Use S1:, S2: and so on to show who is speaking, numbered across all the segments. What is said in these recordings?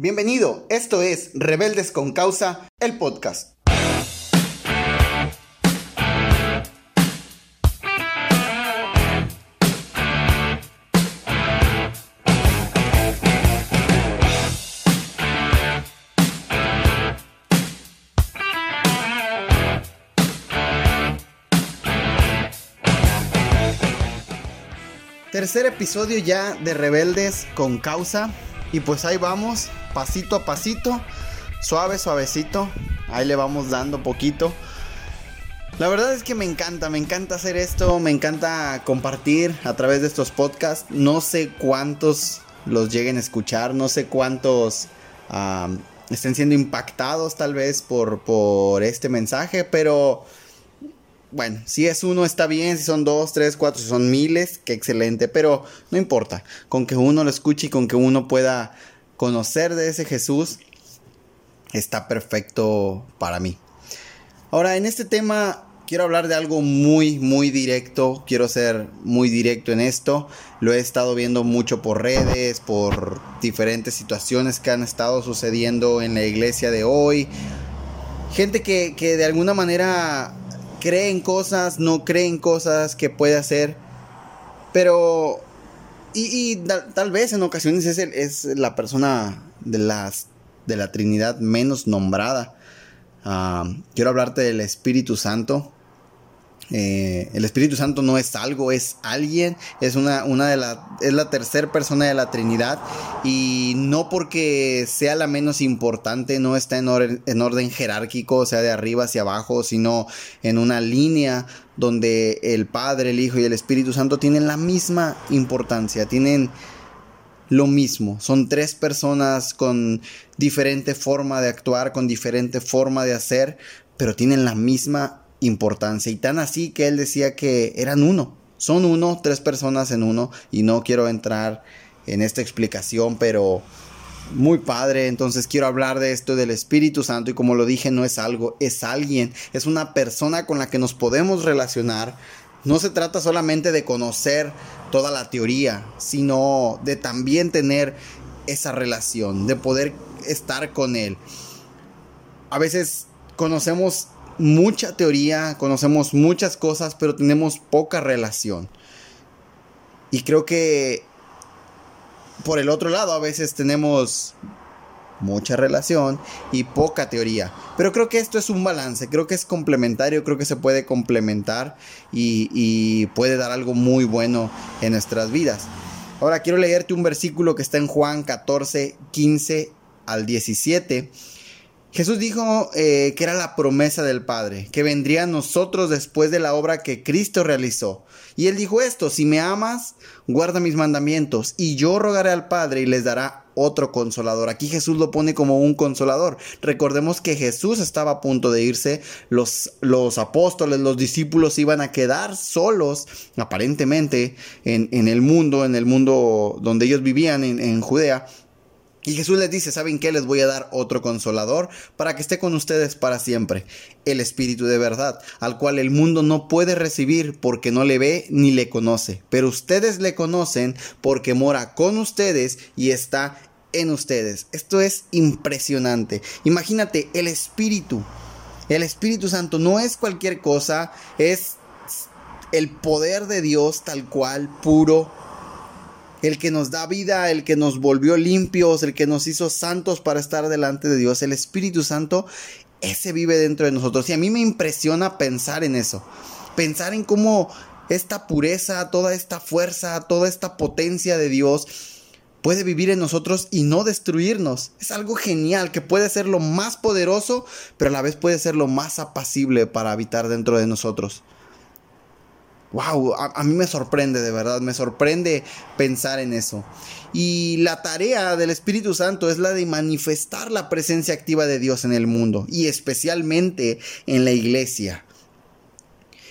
S1: Bienvenido, esto es Rebeldes con Causa, el podcast. Tercer episodio ya de Rebeldes con Causa. Y pues ahí vamos, pasito a pasito, suave, suavecito. Ahí le vamos dando poquito. La verdad es que me encanta, me encanta hacer esto, me encanta compartir a través de estos podcasts. No sé cuántos los lleguen a escuchar, no sé cuántos estén siendo impactados tal vez por, por este mensaje, pero bueno, si es uno está bien, si son dos, tres, cuatro, si son miles, qué excelente, pero no importa, con que uno lo escuche y con que uno pueda conocer de ese Jesús, está perfecto para mí. Ahora, en este tema quiero hablar de algo muy, muy directo, quiero ser muy directo en esto, lo he estado viendo mucho por redes, por diferentes situaciones que han estado sucediendo en la iglesia de hoy, gente que, que de alguna manera creen cosas, no creen cosas que puede hacer. Pero. Y, tal vez en ocasiones es, es la persona de, las, de la Trinidad menos nombrada. Ah, quiero hablarte del Espíritu Santo. Eh, el Espíritu Santo no es algo, es alguien, es una, una de la, es la tercera persona de la Trinidad y no porque sea la menos importante, no está en, en orden jerárquico, o sea, de arriba hacia abajo, sino en una línea donde el Padre, el Hijo y el Espíritu Santo tienen la misma importancia, tienen lo mismo. Son tres personas con diferente forma de actuar, con diferente forma de hacer, pero tienen la misma importancia. Y tan así que él decía que eran uno. Son uno, tres personas en uno. Y no quiero entrar en esta explicación, pero muy padre. Entonces quiero hablar de esto del Espíritu Santo. Y como lo dije, no es algo, es alguien. Es una persona con la que nos podemos relacionar. No se trata solamente de conocer toda la teoría, sino de también tener esa relación, de poder estar con Él. A veces conocemos mucha teoría, conocemos muchas cosas, pero tenemos poca relación. Y creo que por el otro lado a veces tenemos mucha relación y poca teoría. Pero creo que esto es un balance, creo que es complementario, creo que se puede complementar y, puede dar algo muy bueno en nuestras vidas. Ahora quiero leerte un versículo que está en Juan 14, 15 al 17 Jesús dijo eh, que era la promesa del Padre, que vendría a nosotros después de la obra que Cristo realizó. Y él dijo esto, si me amas, guarda mis mandamientos, y yo rogaré al Padre y les dará otro consolador. Aquí Jesús lo pone como un consolador. Recordemos que Jesús estaba a punto de irse, los, los apóstoles, los discípulos iban a quedar solos, aparentemente, en, en el mundo, en el mundo donde ellos vivían, en, en Judea y Jesús les dice, ¿saben qué? Les voy a dar otro consolador para que esté con ustedes para siempre, el Espíritu de verdad, al cual el mundo no puede recibir porque no le ve ni le conoce, pero ustedes le conocen porque mora con ustedes y está en ustedes. Esto es impresionante. Imagínate, el Espíritu, el Espíritu Santo no es cualquier cosa, es el poder de Dios tal cual, puro, el que nos da vida, el que nos volvió limpios, el que nos hizo santos para estar delante de Dios, el Espíritu Santo, ese vive dentro de nosotros. Y a mí me impresiona pensar en eso, pensar en cómo esta pureza, toda esta fuerza, toda esta potencia de Dios puede vivir en nosotros y no destruirnos. Es algo genial que puede ser lo más poderoso, pero a la vez puede ser lo más apacible para habitar dentro de nosotros wow, a, mí me sorprende de verdad, me sorprende pensar en eso. Y la tarea del Espíritu Santo es la de manifestar la presencia activa de Dios en el mundo y especialmente en la iglesia.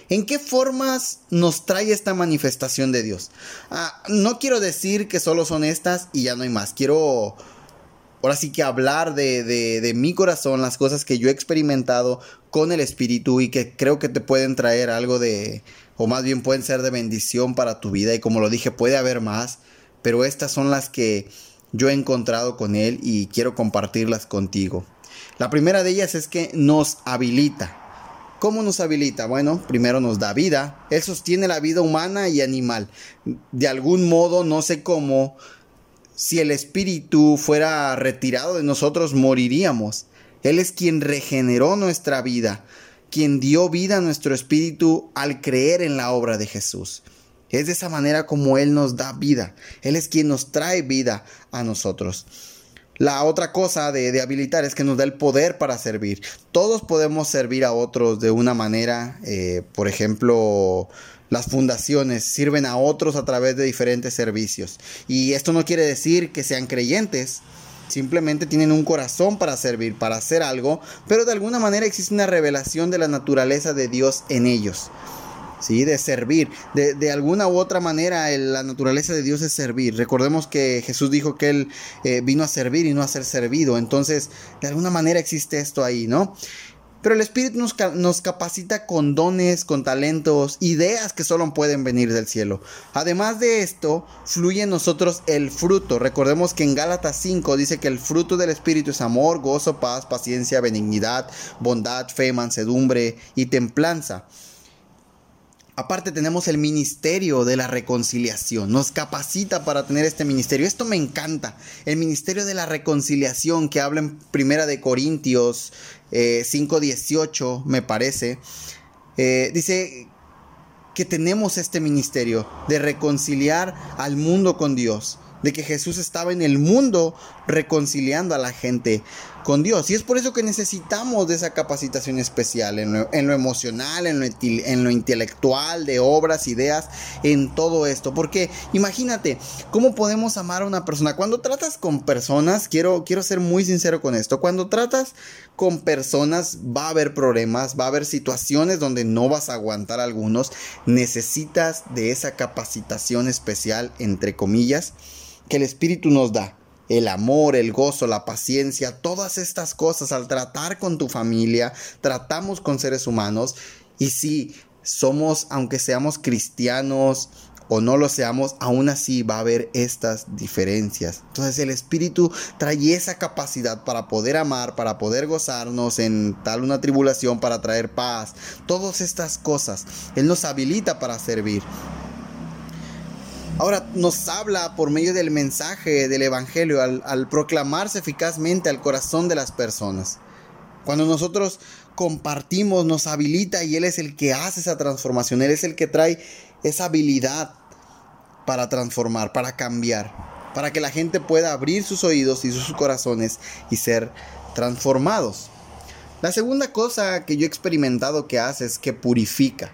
S1: ¿En qué formas nos trae esta manifestación de Dios? Ah, no quiero decir que solo son estas y ya no hay más. Quiero ahora sí que hablar de, de, de, mi corazón, las cosas que yo he experimentado con el Espíritu y que creo que te pueden traer algo de, o más bien pueden ser de bendición para tu vida y como lo dije puede haber más, pero estas son las que yo he encontrado con Él y quiero compartirlas contigo. La primera de ellas es que nos habilita. ¿Cómo nos habilita? Bueno, primero nos da vida. Él sostiene la vida humana y animal. De algún modo, no sé cómo, si el espíritu fuera retirado de nosotros, moriríamos. Él es quien regeneró nuestra vida, quien dio vida a nuestro espíritu al creer en la obra de Jesús. Es de esa manera como Él nos da vida. Él es quien nos trae vida a nosotros. La otra cosa de, habilitar es que nos da el poder para servir. Todos podemos servir a otros de una manera, eh, por ejemplo, las fundaciones sirven a otros a través de diferentes servicios. Y esto no quiere decir que sean creyentes, simplemente tienen un corazón para servir, para hacer algo, pero de alguna manera existe una revelación de la naturaleza de Dios en ellos. ¿sí? de servir. De, alguna u otra manera, la naturaleza de Dios es servir. Recordemos que Jesús dijo que Él eh, vino a servir y no a ser servido. Entonces, de alguna manera existe esto ahí, ¿no? Pero el Espíritu nos, capacita con dones, con talentos, ideas que solo pueden venir del cielo. Además de esto, fluye en nosotros el fruto. Recordemos que en Gálatas 5 dice que el fruto del Espíritu es amor, gozo, paz, paciencia, benignidad, bondad, fe, mansedumbre y templanza. Aparte tenemos el ministerio de la reconciliación. Nos capacita para tener este ministerio. Esto me encanta. El ministerio de la reconciliación que habla en Primera de Corintios 5.18, eh, me parece. Eh, dice que tenemos este ministerio de reconciliar al mundo con Dios de que Jesús estaba en el mundo reconciliando a la gente con Dios. Y es por eso que necesitamos de esa capacitación especial en lo, emocional, en lo, intelectual, de obras, ideas, en todo esto. Porque imagínate, ¿cómo podemos amar a una persona? Cuando tratas con personas, quiero, quiero ser muy sincero con esto, cuando tratas con personas va a haber problemas, va a haber situaciones donde no vas a aguantar algunos, necesitas de esa capacitación especial, entre comillas, que el Espíritu nos da. El amor, el gozo, la paciencia, todas estas cosas al tratar con tu familia, tratamos con seres humanos y si somos, aunque seamos cristianos, o no lo seamos, aún así va a haber estas diferencias. Entonces el Espíritu trae esa capacidad para poder amar, para poder gozarnos en tal una tribulación, para traer paz. Todas estas cosas. Él nos habilita para servir. Ahora nos habla por medio del mensaje del Evangelio al, proclamarse eficazmente al corazón de las personas. Cuando nosotros compartimos, nos habilita y Él es el que hace esa transformación. Él es el que trae esa habilidad para transformar, para cambiar, para que la gente pueda abrir sus oídos y sus corazones y ser transformados. La segunda cosa que yo he experimentado que hace es que purifica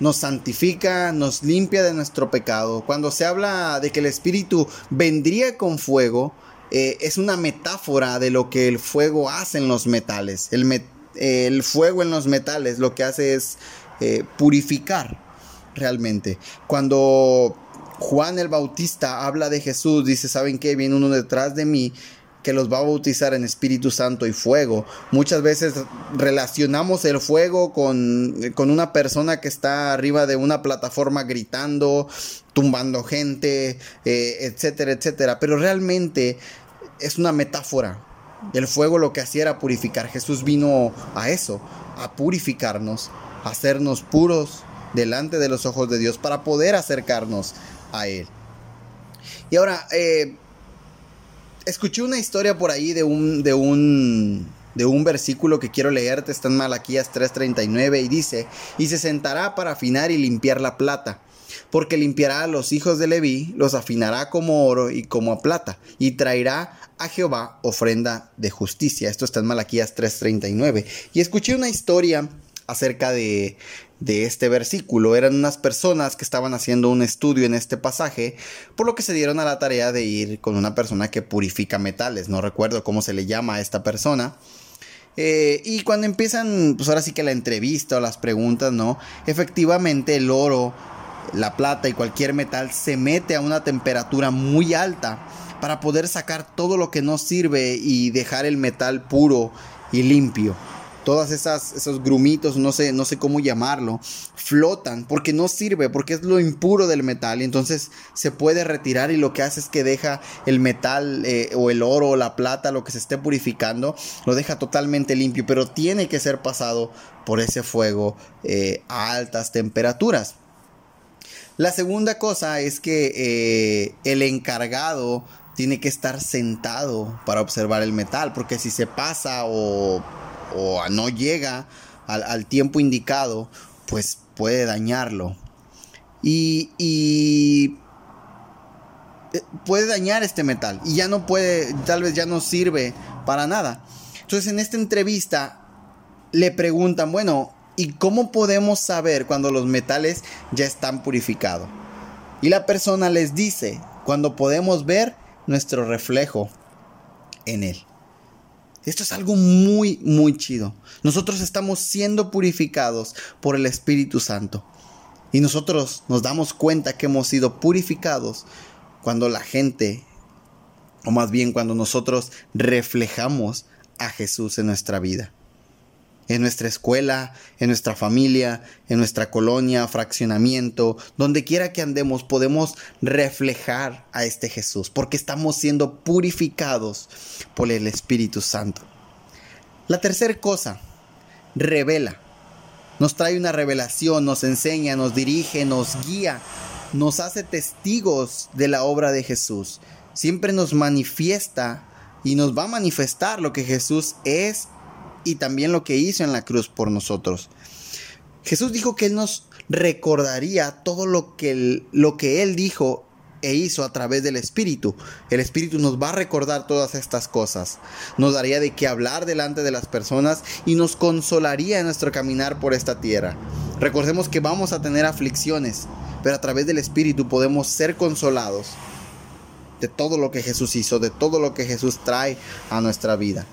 S1: nos santifica, nos limpia de nuestro pecado. Cuando se habla de que el Espíritu vendría con fuego, eh, es una metáfora de lo que el fuego hace en los metales. El, fuego en los metales lo que hace es eh, purificar realmente. Cuando Juan el Bautista habla de Jesús, dice, ¿saben qué? Viene uno detrás de mí que los va a bautizar en Espíritu Santo y fuego. Muchas veces relacionamos el fuego con, una persona que está arriba de una plataforma gritando, tumbando gente, eh, etcétera, etcétera. Pero realmente es una metáfora. El fuego lo que hacía era purificar. Jesús vino a eso, a purificarnos, a hacernos puros delante de los ojos de Dios para poder acercarnos a Él. Y ahora, eh, escuché una historia por ahí de un, de un, de un versículo que quiero leerte, está en Malaquías 3:39 y dice, y se sentará para afinar y limpiar la plata, porque limpiará a los hijos de Leví, los afinará como oro y como a plata, y traerá a Jehová ofrenda de justicia. Esto está en Malaquías 3:39. Y escuché una historia acerca de, de este versículo. Eran unas personas que estaban haciendo un estudio en este pasaje, por lo que se dieron a la tarea de ir con una persona que purifica metales. No recuerdo cómo se le llama a esta persona. Eh, y cuando empiezan, pues ahora sí que la entrevista o las preguntas, ¿no? Efectivamente el oro, la plata y cualquier metal se mete a una temperatura muy alta para poder sacar todo lo que no sirve y dejar el metal puro y limpio. Todas esas esos grumitos, no sé, no sé cómo llamarlo, flotan porque no sirve, porque es lo impuro del metal y entonces se puede retirar y lo que hace es que deja el metal eh, o el oro o la plata, lo que se esté purificando, lo deja totalmente limpio, pero tiene que ser pasado por ese fuego eh, a altas temperaturas. La segunda cosa es que eh, el encargado tiene que estar sentado para observar el metal, porque si se pasa o, no llega al, tiempo indicado, pues puede dañarlo. Y, y, eh, puede dañar este metal y ya no puede, tal vez ya no sirve para nada. Entonces en esta entrevista le preguntan, bueno, ¿y cómo podemos saber cuando los metales ya están purificados? Y la persona les dice, cuando podemos ver nuestro reflejo en Él. Esto es algo muy, muy chido. Nosotros estamos siendo purificados por el Espíritu Santo. Y nosotros nos damos cuenta que hemos sido purificados cuando la gente, o más bien cuando nosotros reflejamos a Jesús en nuestra vida en nuestra escuela, en nuestra familia, en nuestra colonia, fraccionamiento, donde quiera que andemos, podemos reflejar a este Jesús, porque estamos siendo purificados por el Espíritu Santo. La tercera cosa, revela. Nos trae una revelación, nos enseña, nos dirige, nos guía, nos hace testigos de la obra de Jesús. Siempre nos manifiesta y nos va a manifestar lo que Jesús es y también lo que hizo en la cruz por nosotros. Jesús dijo que Él nos recordaría todo lo que, lo que Él dijo e hizo a través del Espíritu. El Espíritu nos va a recordar todas estas cosas. Nos daría de qué hablar delante de las personas y nos consolaría en nuestro caminar por esta tierra. Recordemos que vamos a tener aflicciones, pero a través del Espíritu podemos ser consolados de todo lo que Jesús hizo, de todo lo que Jesús trae a nuestra vida.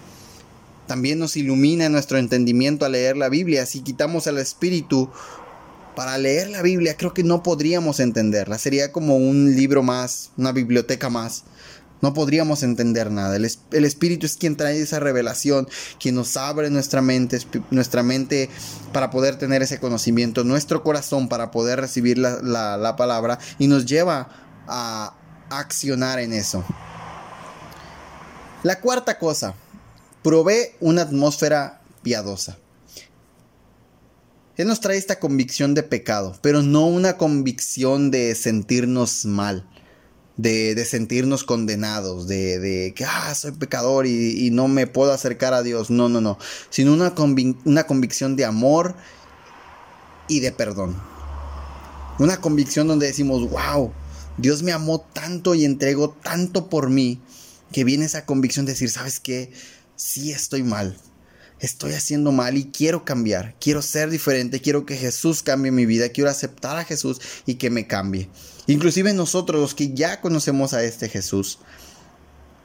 S1: También nos ilumina nuestro entendimiento al leer la Biblia. Si quitamos el Espíritu para leer la Biblia, creo que no podríamos entenderla. Sería como un libro más, una biblioteca más. No podríamos entender nada. El, Espíritu es quien trae esa revelación, quien nos abre nuestra mente, nuestra mente para poder tener ese conocimiento, nuestro corazón para poder recibir la palabra y nos lleva a accionar en eso. La cuarta cosa, provee una atmósfera piadosa. Él nos trae esta convicción de pecado, pero no una convicción de sentirnos mal, de, sentirnos condenados, de, que, ah, soy pecador y, no me puedo acercar a Dios. No, no, no, sino una, una convicción de amor y de perdón. Una convicción donde decimos, wow, Dios me amó tanto y entregó tanto por mí, que viene esa convicción de decir, ¿sabes qué? Sí estoy mal, estoy haciendo mal y quiero cambiar, quiero ser diferente, quiero que Jesús cambie mi vida, quiero aceptar a Jesús y que me cambie. Inclusive nosotros los que ya conocemos a este Jesús,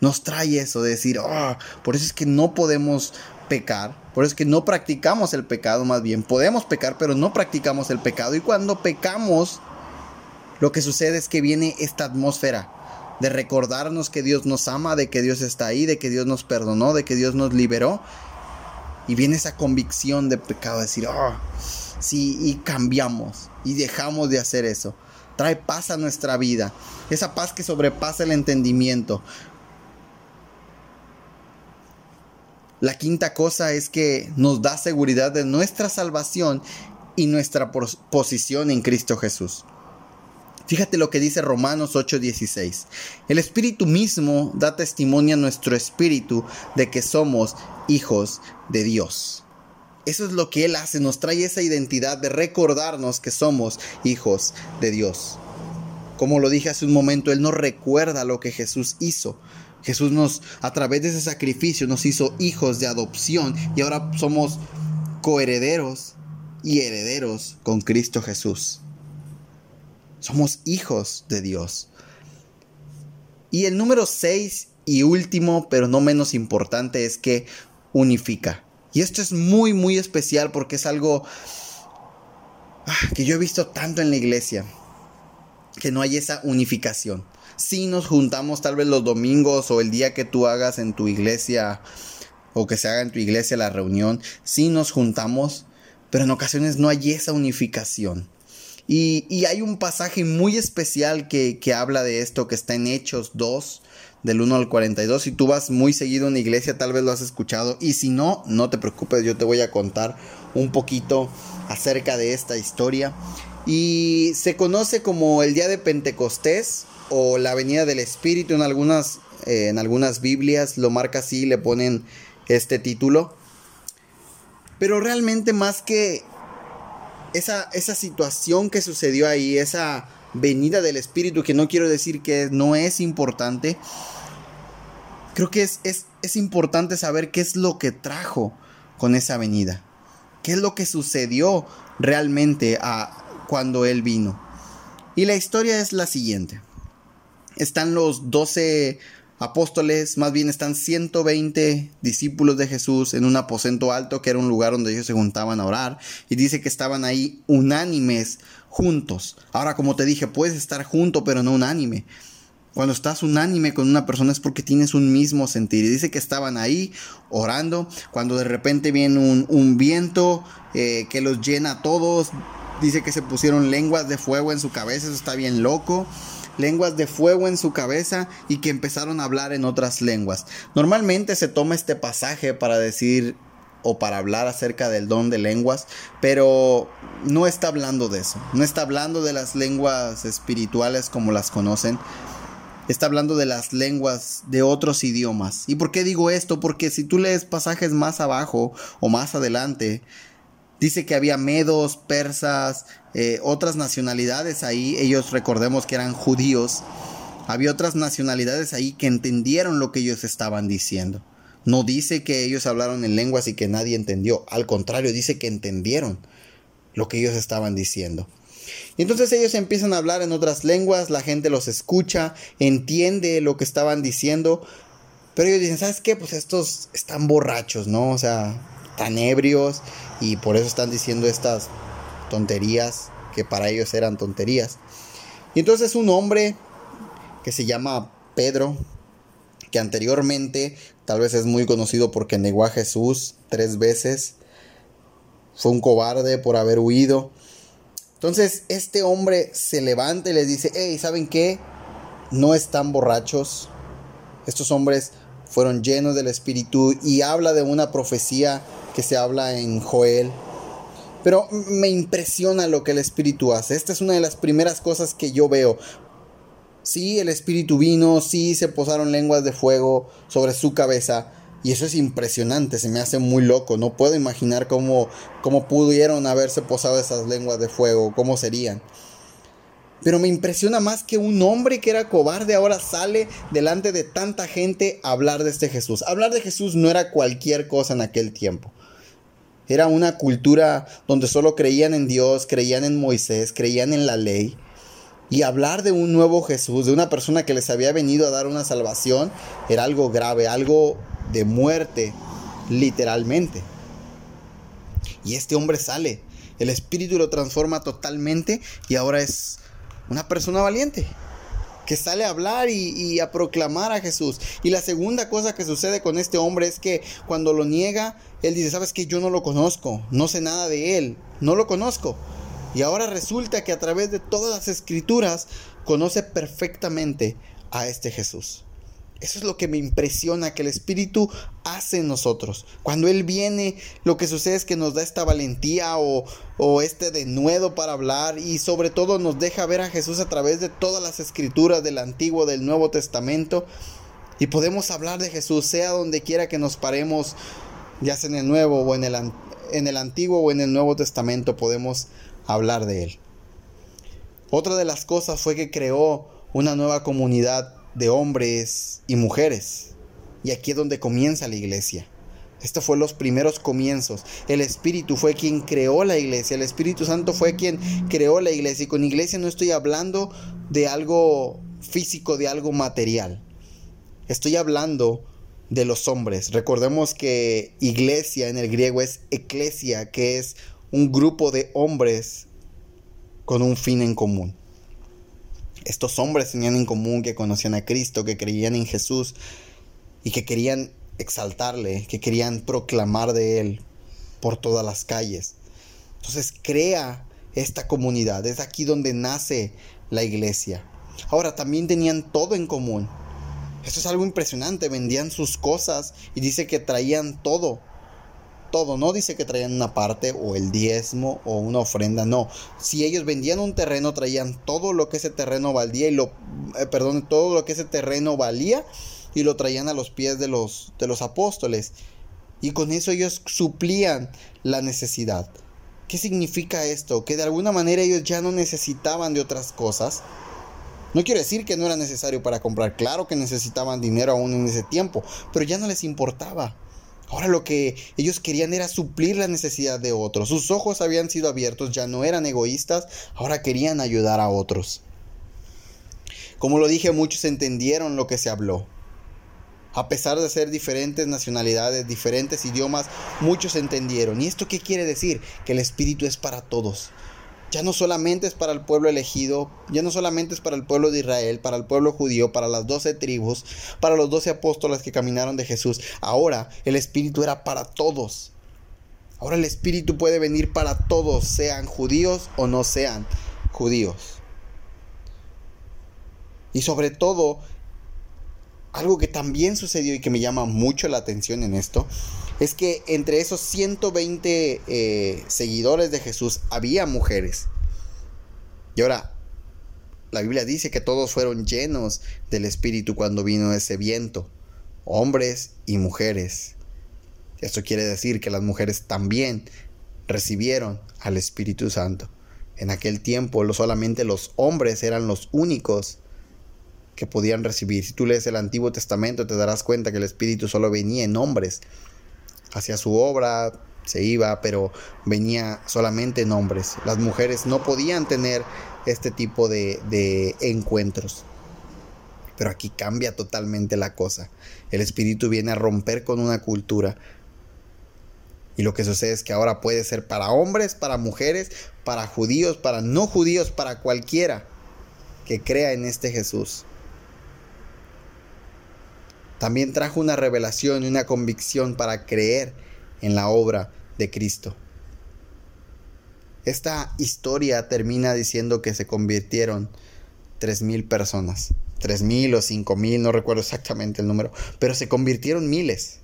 S1: nos trae eso de decir, oh, por eso es que no podemos pecar, por eso es que no practicamos el pecado más bien, podemos pecar pero no practicamos el pecado. Y cuando pecamos, lo que sucede es que viene esta atmósfera de recordarnos que Dios nos ama, de que Dios está ahí, de que Dios nos perdonó, de que Dios nos liberó. Y viene esa convicción de pecado, decir, oh, sí, y cambiamos y dejamos de hacer eso. Trae paz a nuestra vida, esa paz que sobrepasa el entendimiento. La quinta cosa es que nos da seguridad de nuestra salvación y nuestra posición en Cristo Jesús. Fíjate lo que dice Romanos 8:16. El Espíritu mismo da testimonio a nuestro espíritu de que somos hijos de Dios. Eso es lo que Él hace, nos trae esa identidad de recordarnos que somos hijos de Dios. Como lo dije hace un momento, Él nos recuerda lo que Jesús hizo. Jesús nos, a través de ese sacrificio, nos hizo hijos de adopción y ahora somos coherederos y herederos con Cristo Jesús. Somos hijos de Dios. Y el número 6 y último, pero no menos importante, es que unifica. Y esto es muy, muy especial porque es algo ah, que yo he visto tanto en la iglesia, que no hay esa unificación. Si nos juntamos tal vez los domingos o el día que tú hagas en tu iglesia o que se haga en tu iglesia la reunión, sí nos juntamos, pero en ocasiones no hay esa unificación. Y, hay un pasaje muy especial que, que, habla de esto, que está en Hechos 2, del 1 al 42. Si tú vas muy seguido en la iglesia, tal vez lo has escuchado. Y si no, no te preocupes, yo te voy a contar un poquito acerca de esta historia. Y se conoce como el día de Pentecostés o la venida del Espíritu en algunas, eh, en algunas Biblias, lo marca así, le ponen este título. Pero realmente más que esa, esa situación que sucedió ahí, esa venida del Espíritu, que no quiero decir que no es importante, creo que es, es, es importante saber qué es lo que trajo con esa venida. ¿Qué es lo que sucedió realmente a cuando Él vino? Y la historia es la siguiente. Están los doce apóstoles, más bien están 120 discípulos de Jesús en un aposento alto que era un lugar donde ellos se juntaban a orar y dice que estaban ahí unánimes juntos. Ahora como te dije, puedes estar junto pero no unánime. Cuando estás unánime con una persona es porque tienes un mismo sentir. Y dice que estaban ahí orando. Cuando de repente viene un, viento eh, que los llena a todos. Dice que se pusieron lenguas de fuego en su cabeza. Eso está bien loco lenguas de fuego en su cabeza y que empezaron a hablar en otras lenguas. Normalmente se toma este pasaje para decir o para hablar acerca del don de lenguas, pero no está hablando de eso, no está hablando de las lenguas espirituales como las conocen, está hablando de las lenguas de otros idiomas. ¿Y por qué digo esto? Porque si tú lees pasajes más abajo o más adelante, dice que había medos, persas, eh, otras nacionalidades ahí, ellos recordemos que eran judíos, había otras nacionalidades ahí que entendieron lo que ellos estaban diciendo. No dice que ellos hablaron en lenguas y que nadie entendió, al contrario, dice que entendieron lo que ellos estaban diciendo. Entonces ellos empiezan a hablar en otras lenguas, la gente los escucha, entiende lo que estaban diciendo, pero ellos dicen, ¿sabes qué? Pues estos están borrachos, ¿no? O sea, tan ebrios y por eso están diciendo estas tonterías que para ellos eran tonterías. Y entonces un hombre que se llama Pedro, que anteriormente tal vez es muy conocido porque negó a Jesús tres veces, fue un cobarde por haber huido. Entonces este hombre se levanta y les dice, hey, ¿saben qué? No están borrachos. Estos hombres fueron llenos del Espíritu y habla de una profecía que se habla en Joel pero me impresiona lo que el Espíritu hace. Esta es una de las primeras cosas que yo veo. Sí, el Espíritu vino, sí se posaron lenguas de fuego sobre su cabeza. Y eso es impresionante, se me hace muy loco. No puedo imaginar cómo, cómo pudieron haberse posado esas lenguas de fuego, cómo serían. Pero me impresiona más que un hombre que era cobarde ahora sale delante de tanta gente a hablar de este Jesús. Hablar de Jesús no era cualquier cosa en aquel tiempo. Era una cultura donde solo creían en Dios, creían en Moisés, creían en la ley. Y hablar de un nuevo Jesús, de una persona que les había venido a dar una salvación, era algo grave, algo de muerte, literalmente. Y este hombre sale, el Espíritu lo transforma totalmente y ahora es una persona valiente que sale a hablar y, a proclamar a Jesús. Y la segunda cosa que sucede con este hombre es que cuando lo niega, él dice, sabes que yo no lo conozco, no sé nada de él, no lo conozco. Y ahora resulta que a través de todas las escrituras conoce perfectamente a este Jesús. Eso es lo que me impresiona que el Espíritu hace en nosotros. Cuando Él viene, lo que sucede es que nos da esta valentía o, este denuedo para hablar y sobre todo nos deja ver a Jesús a través de todas las escrituras del Antiguo, del Nuevo Testamento. Y podemos hablar de Jesús, sea donde quiera que nos paremos, ya sea en el Nuevo o en el, en el Antiguo o en el Nuevo Testamento, podemos hablar de Él. Otra de las cosas fue que creó una nueva comunidad de hombres y mujeres. Y aquí es donde comienza la iglesia. Estos fueron los primeros comienzos. El Espíritu fue quien creó la iglesia. El Espíritu Santo fue quien creó la iglesia. Y con iglesia no estoy hablando de algo físico, de algo material. Estoy hablando de los hombres. Recordemos que iglesia en el griego es eclesia, que es un grupo de hombres con un fin en común. Estos hombres tenían en común que conocían a Cristo, que creían en Jesús y que querían exaltarle, que querían proclamar de él por todas las calles. Entonces crea esta comunidad, es aquí donde nace la iglesia. Ahora también tenían todo en común. Esto es algo impresionante, vendían sus cosas y dice que traían todo. Todo, no dice que traían una parte o el diezmo o una ofrenda, no. Si ellos vendían un terreno, traían todo lo que ese terreno valía y lo, eh, perdón, todo lo que ese terreno valía y lo traían a los pies de los, de los apóstoles. Y con eso ellos suplían la necesidad. ¿Qué significa esto? Que de alguna manera ellos ya no necesitaban de otras cosas, no quiero decir que no era necesario para comprar, claro que necesitaban dinero aún en ese tiempo, pero ya no les importaba. Ahora lo que ellos querían era suplir la necesidad de otros. Sus ojos habían sido abiertos, ya no eran egoístas, ahora querían ayudar a otros. Como lo dije, muchos entendieron lo que se habló. A pesar de ser diferentes nacionalidades, diferentes idiomas, muchos entendieron. ¿Y esto qué quiere decir? Que el Espíritu es para todos ya no solamente es para el pueblo elegido, ya no solamente es para el pueblo de Israel, para el pueblo judío, para las doce tribus, para los doce apóstoles que caminaron de Jesús. Ahora el Espíritu era para todos. Ahora el Espíritu puede venir para todos, sean judíos o no sean judíos. Y sobre todo, algo que también sucedió y que me llama mucho la atención en esto, es que entre esos 120 eh, seguidores de Jesús había mujeres. Y ahora, la Biblia dice que todos fueron llenos del Espíritu cuando vino ese viento, hombres y mujeres. Esto quiere decir que las mujeres también recibieron al Espíritu Santo. En aquel tiempo solamente los hombres eran los únicos que podían recibir. Si tú lees el Antiguo Testamento te darás cuenta que el Espíritu solo venía en hombres hacia su obra, se iba, pero venía solamente en hombres. Las mujeres no podían tener este tipo de, de encuentros. Pero aquí cambia totalmente la cosa. El espíritu viene a romper con una cultura. Y lo que sucede es que ahora puede ser para hombres, para mujeres, para judíos, para no judíos, para cualquiera que crea en este Jesús también trajo una revelación y una convicción para creer en la obra de Cristo. Esta historia termina diciendo que se convirtieron tres mil personas, tres mil o cinco mil, no recuerdo exactamente el número, pero se convirtieron miles,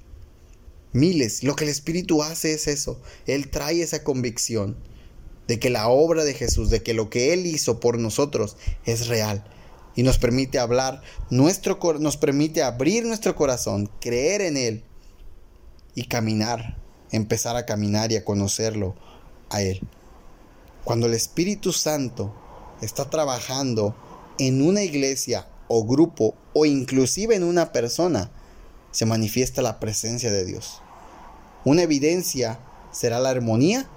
S1: miles. Lo que el Espíritu hace es eso, Él trae esa convicción de que la obra de Jesús, de que lo que Él hizo por nosotros es real y nos permite hablar, nuestro, nos permite abrir nuestro corazón, creer en Él y caminar, empezar a caminar y a conocerlo a Él. Cuando el Espíritu Santo está trabajando en una iglesia o grupo o inclusive en una persona, se manifiesta la presencia de Dios. Una evidencia será la armonía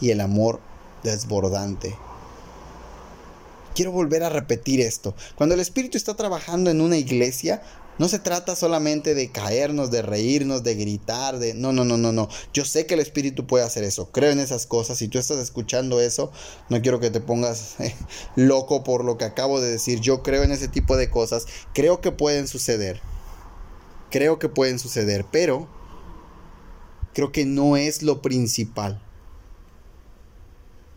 S1: y el amor desbordante quiero volver a repetir esto. Cuando el Espíritu está trabajando en una iglesia, no se trata solamente de caernos, de reírnos, de gritar, de... No, no, no, no, no. Yo sé que el Espíritu puede hacer eso. Creo en esas cosas. Si tú estás escuchando eso, no quiero que te pongas eh, loco por lo que acabo de decir. Yo creo en ese tipo de cosas. Creo que pueden suceder. Creo que pueden suceder, pero creo que no es lo principal.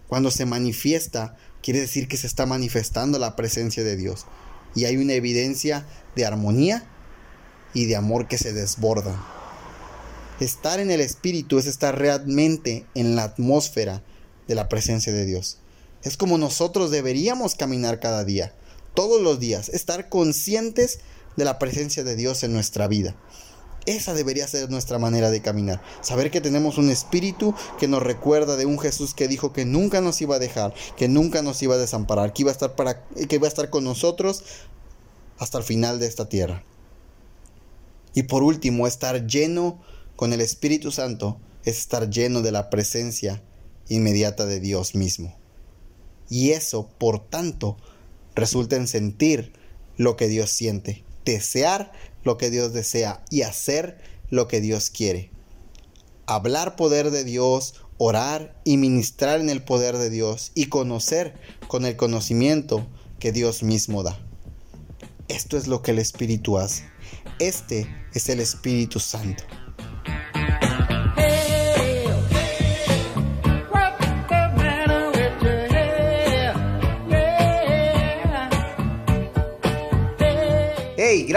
S1: Cuando se manifiesta quiere decir que se está manifestando la presencia de Dios. Y hay una evidencia de armonía y de amor que se desborda. Estar en el Espíritu es estar realmente en la atmósfera de la presencia de Dios. Es como nosotros deberíamos caminar cada día, todos los días, estar conscientes de la presencia de Dios en nuestra vida. Esa debería ser nuestra manera de caminar. Saber que tenemos un espíritu que nos recuerda de un Jesús que dijo que nunca nos iba a dejar, que nunca nos iba a desamparar, que iba a estar, para, que iba a estar con nosotros hasta el final de esta tierra. Y por último, estar lleno con el Espíritu Santo es estar lleno de la presencia inmediata de Dios mismo. Y eso, por tanto, resulta en sentir lo que Dios siente, desear lo que Dios desea y hacer lo que Dios quiere. Hablar poder de Dios, orar y ministrar en el poder de Dios y conocer con el conocimiento que Dios mismo da. Esto es lo que el Espíritu hace. Este es el Espíritu Santo.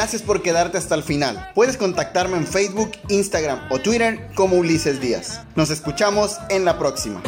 S1: Gracias por quedarte hasta el final. Puedes contactarme en Facebook, Instagram o Twitter como Ulises Díaz. Nos escuchamos en la próxima.